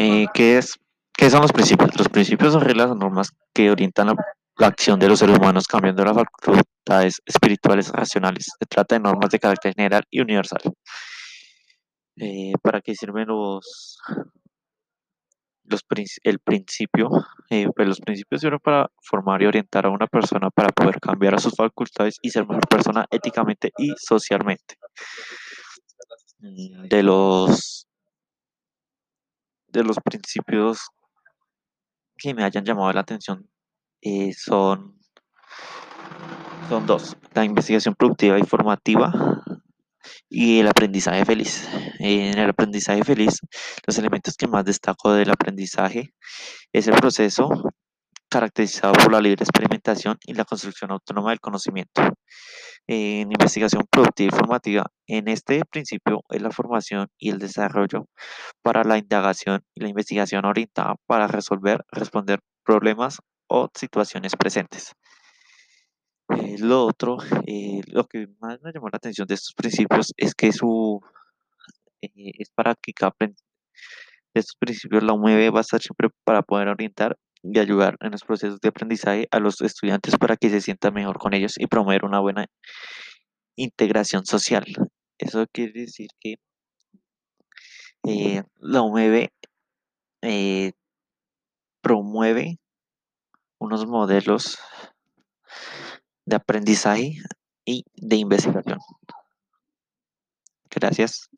Eh, ¿qué es, qué son los principios? Los principios son reglas o normas que orientan la, acción de los seres humanos cambiando las facultades espirituales racionales. Se trata de normas de carácter general y universal. Eh, ¿Para qué sirven los, los el principio? Eh, pues los principios sirven para formar y orientar a una persona para poder cambiar a sus facultades y ser mejor persona éticamente y socialmente. Mm, De los, de los principios que me hayan llamado la atención eh, son, son dos, la investigación productiva y formativa y el aprendizaje feliz. En el aprendizaje feliz, los elementos que más destaco del aprendizaje es el proceso caracterizado por la libre experimentación y la construcción autónoma del conocimiento. En investigación productiva y formativa, en este principio es la formación y el desarrollo para la indagación y la investigación orientada para resolver, responder problemas o situaciones presentes. Eh, lo otro, eh, lo que más me llamó la atención de estos principios es que su, eh, es para que cada de estos principios la UMB va a estar siempre para poder orientar y ayudar en los procesos de aprendizaje a los estudiantes para que se sientan mejor con ellos y promover una buena integración social. Eso quiere decir que eh, la UMB eh, promueve unos modelos de aprendizaje y de investigación. Gracias.